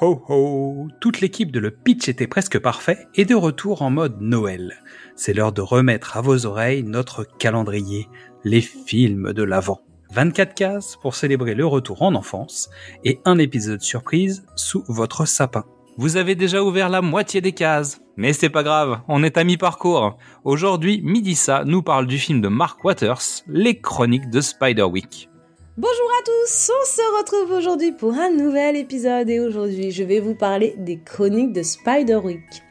ho ho Toute l'équipe de Le Pitch était presque parfait et de retour en mode Noël. C'est l'heure de remettre à vos oreilles notre calendrier, les films de l'Avent. 24 cases pour célébrer le retour en enfance et un épisode surprise sous votre sapin. Vous avez déjà ouvert la moitié des cases, mais c'est pas grave, on est à mi-parcours. Aujourd'hui, Midissa nous parle du film de Mark Waters, Les Chroniques de Spider-Week. Bonjour à tous, on se retrouve aujourd'hui pour un nouvel épisode et aujourd'hui je vais vous parler des chroniques de Spider-Week.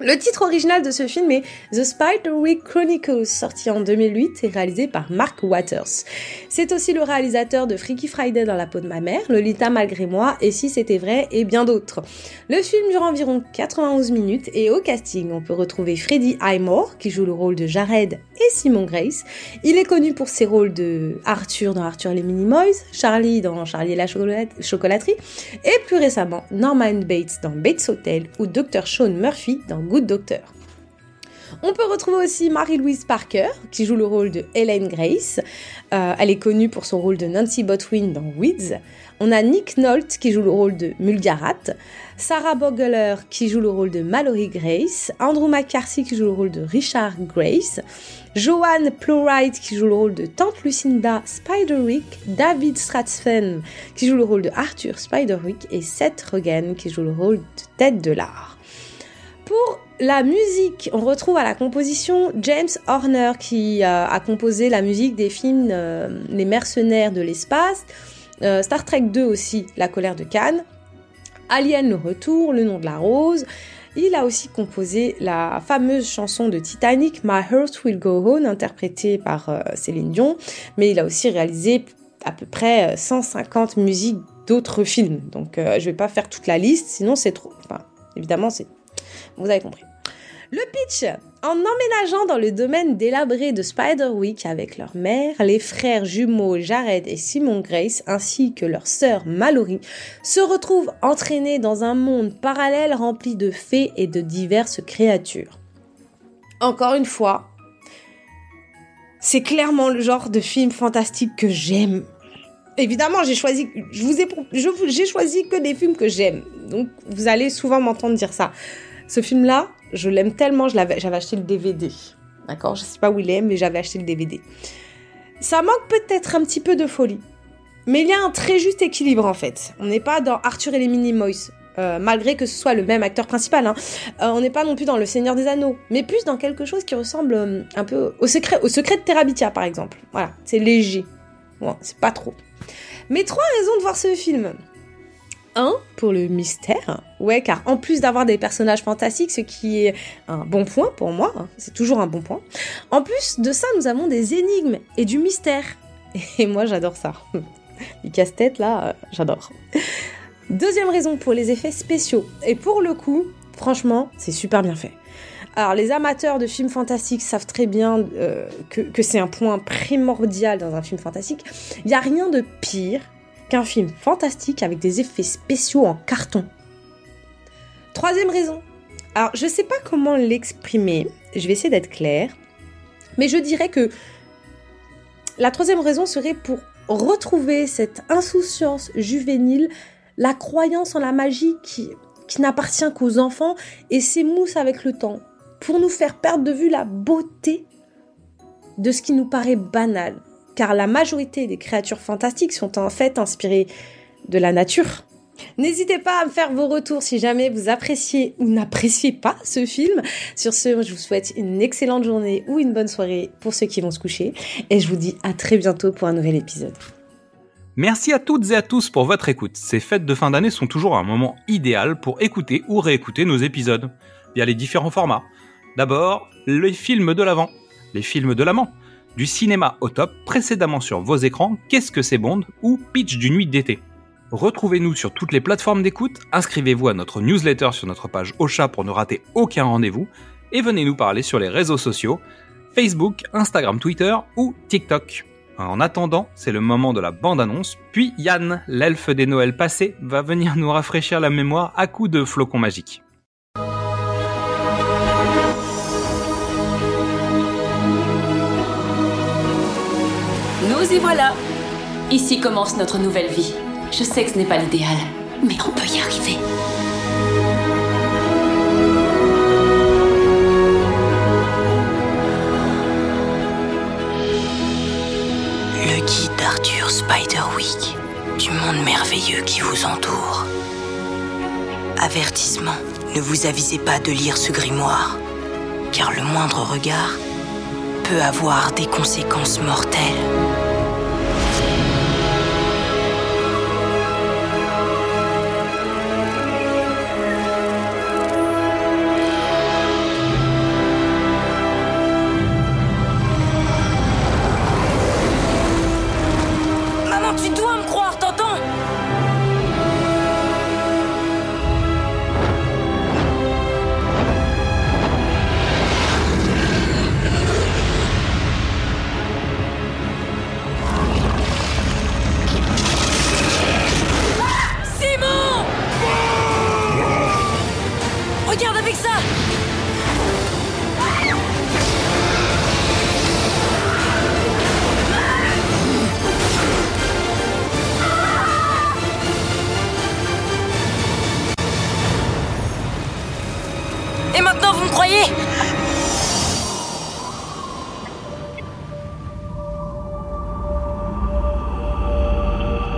Le titre original de ce film est The Spider-Week Chronicles, sorti en 2008 et réalisé par Mark Waters. C'est aussi le réalisateur de Freaky Friday dans la peau de ma mère, Lolita malgré moi et Si c'était vrai et bien d'autres. Le film dure environ 91 minutes et au casting on peut retrouver Freddie Highmore qui joue le rôle de Jared et Simon Grace. Il est connu pour ses rôles de Arthur dans Arthur les Minimoys, Charlie dans Charlie et la chocolaterie et plus récemment Norman Bates dans Bates Hotel ou Dr. Sean Murphy dans Good Doctor. On peut retrouver aussi Marie-Louise Parker, qui joue le rôle de Helen Grace. Euh, elle est connue pour son rôle de Nancy Botwin dans Weeds. On a Nick Nolte, qui joue le rôle de Mulgarat. Sarah Bogler, qui joue le rôle de Mallory Grace. Andrew McCarthy, qui joue le rôle de Richard Grace. Joanne Plowright, qui joue le rôle de Tante Lucinda Spiderwick. David Stratsfen, qui joue le rôle de Arthur Spiderwick. Et Seth Rogen, qui joue le rôle de Ted Delard. Pour la musique, on retrouve à la composition James Horner qui euh, a composé la musique des films euh, Les mercenaires de l'espace, euh, Star Trek 2 aussi, La colère de Cannes, Alien le retour, Le nom de la rose. Il a aussi composé la fameuse chanson de Titanic, My Heart Will Go On, interprétée par Céline Dion, mais il a aussi réalisé à peu près 150 musiques d'autres films. Donc je vais pas faire toute la liste, sinon c'est trop. Enfin, évidemment, c'est vous avez compris. Le pitch En emménageant dans le domaine délabré de Spider-Week avec leur mère, les frères jumeaux Jared et Simon Grace ainsi que leur sœur Mallory se retrouvent entraînés dans un monde parallèle rempli de fées et de diverses créatures. Encore une fois, c'est clairement le genre de film fantastique que j'aime. Évidemment, j'ai choisi que des films que j'aime. Donc, vous allez souvent m'entendre dire ça. Ce film-là, je l'aime tellement, j'avais acheté le DVD. D'accord Je sais pas où il est, mais j'avais acheté le DVD. Ça manque peut-être un petit peu de folie. Mais il y a un très juste équilibre en fait. On n'est pas dans Arthur et les Minimoys, euh, malgré que ce soit le même acteur principal. Hein. Euh, on n'est pas non plus dans Le Seigneur des Anneaux, mais plus dans quelque chose qui ressemble euh, un peu au secret, au secret de Terabithia par exemple. Voilà, c'est léger. Bon, c'est pas trop. Mais trois raisons de voir ce film. 1 pour le mystère. Ouais, car en plus d'avoir des personnages fantastiques, ce qui est un bon point pour moi, hein, c'est toujours un bon point. En plus de ça, nous avons des énigmes et du mystère. Et moi, j'adore ça. Du casse-tête, là, euh, j'adore. Deuxième raison pour les effets spéciaux. Et pour le coup, franchement, c'est super bien fait. Alors, les amateurs de films fantastiques savent très bien euh, que, que c'est un point primordial dans un film fantastique. Il n'y a rien de pire qu'un film fantastique avec des effets spéciaux en carton. Troisième raison. Alors, je sais pas comment l'exprimer, je vais essayer d'être claire, mais je dirais que la troisième raison serait pour retrouver cette insouciance juvénile, la croyance en la magie qui n'appartient qu'aux enfants et s'émousse avec le temps, pour nous faire perdre de vue la beauté de ce qui nous paraît banal, car la majorité des créatures fantastiques sont en fait inspirées de la nature. N'hésitez pas à me faire vos retours si jamais vous appréciez ou n'appréciez pas ce film. Sur ce, je vous souhaite une excellente journée ou une bonne soirée pour ceux qui vont se coucher. Et je vous dis à très bientôt pour un nouvel épisode. Merci à toutes et à tous pour votre écoute. Ces fêtes de fin d'année sont toujours un moment idéal pour écouter ou réécouter nos épisodes via les différents formats. D'abord, les films de l'avant, les films de l'amant du cinéma au top, précédemment sur vos écrans, Qu'est-ce que c'est Bond ou Pitch du nuit d'été. Retrouvez-nous sur toutes les plateformes d'écoute, inscrivez-vous à notre newsletter sur notre page Ocha pour ne rater aucun rendez-vous, et venez nous parler sur les réseaux sociaux, Facebook, Instagram, Twitter ou TikTok. En attendant, c'est le moment de la bande-annonce, puis Yann, l'elfe des Noëls passés, va venir nous rafraîchir la mémoire à coups de flocons magiques. Nous y voilà. Ici commence notre nouvelle vie. Je sais que ce n'est pas l'idéal, Mais on peut y arriver. Le guide d'Arthur Spiderwick du monde merveilleux qui vous entoure. Avertissement, ne vous avisez pas de lire ce grimoire, car le moindre regard peut avoir des conséquences mortelles.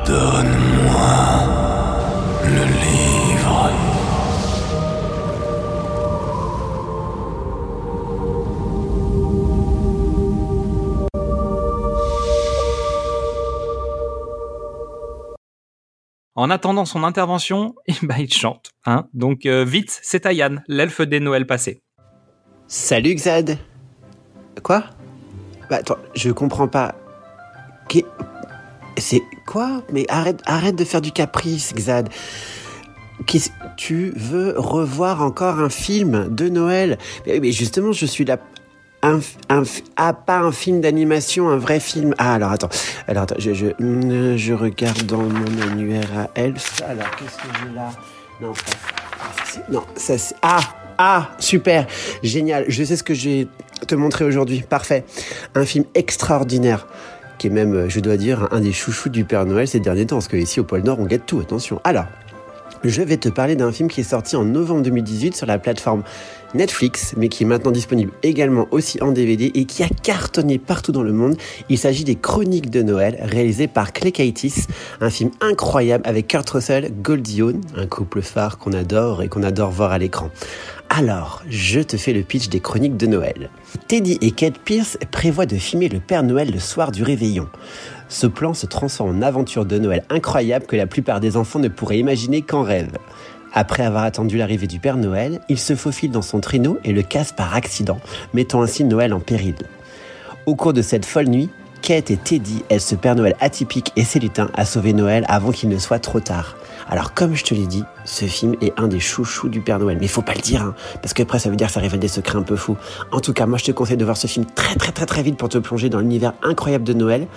Donne-moi le livre. En attendant son intervention, eh ben, il chante. Hein Donc euh, vite, c'est Ayan, l'elfe des Noëls passés. Salut Xad. Quoi? Bah attends, je comprends pas. C'est quoi? Mais arrête, arrête de faire du caprice, Xad. Tu veux revoir encore un film de Noël? Mais, justement, je suis là. Un, ah, pas un film d'animation, un vrai film. Ah, alors attends. Alors attends, je, regarde dans mon annuaire à Elf. Alors, qu'est-ce que j'ai là? Non. Ah, ça, c'est-. Ah Ah Super Génial Je sais ce que je vais te montrer aujourd'hui. Parfait. Un film extraordinaire qui est même, euh, je dois dire, un des chouchous du Père Noël ces derniers temps, parce que ici au pôle Nord, on guette tout, attention. Alors, je vais te parler d'un film qui est sorti en novembre 2018 sur la plateforme Netflix, mais qui est maintenant disponible également aussi en DVD et qui a cartonné partout dans le monde. Il s'agit des Chroniques de Noël, réalisé par Clay un film incroyable avec Kurt Russell, Goldie un couple phare qu'on adore et qu'on adore voir à l'écran. Alors, je te fais le pitch des Chroniques de Noël. Teddy et Kate Pierce prévoient de filmer le Père Noël le soir du réveillon. Ce plan se transforme en aventure de Noël incroyable que la plupart des enfants ne pourraient imaginer qu'en rêve. Après avoir attendu l'arrivée du Père Noël, il se faufile dans son traîneau et le casse par accident, mettant ainsi Noël en péril. Au cours de cette folle nuit, Kate et Teddy aident ce Père Noël atypique et ses lutins à sauver Noël avant qu'il ne soit trop tard. Alors comme je te l'ai dit, ce film est un des chouchous du Père Noël. Mais faut pas le dire, hein, parce que après ça veut dire que ça révèle des secrets un peu fous. En tout cas, moi je te conseille de voir ce film très très très très vite pour te plonger dans l'univers incroyable de Noël.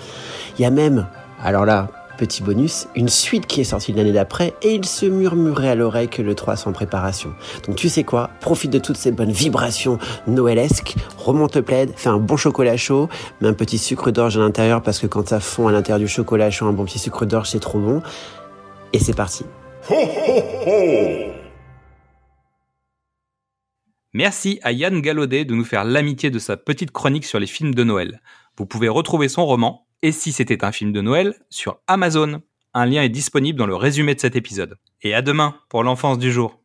Il y a même, alors là, petit bonus, une suite qui est sortie l'année d'après et il se murmurait à l'oreille que le 3 sans préparation. Donc tu sais quoi, profite de toutes ces bonnes vibrations noëlesques, remonte le plaid, fais un bon chocolat chaud, mets un petit sucre d'orge à l'intérieur parce que quand ça fond à l'intérieur du chocolat chaud, un bon petit sucre d'orge c'est trop bon. Et c'est parti. Merci à Yann Gallaudet de nous faire l'amitié de sa petite chronique sur les films de Noël. Vous pouvez retrouver son roman Et si c'était un film de Noël sur Amazon. Un lien est disponible dans le résumé de cet épisode. Et à demain pour l'enfance du jour.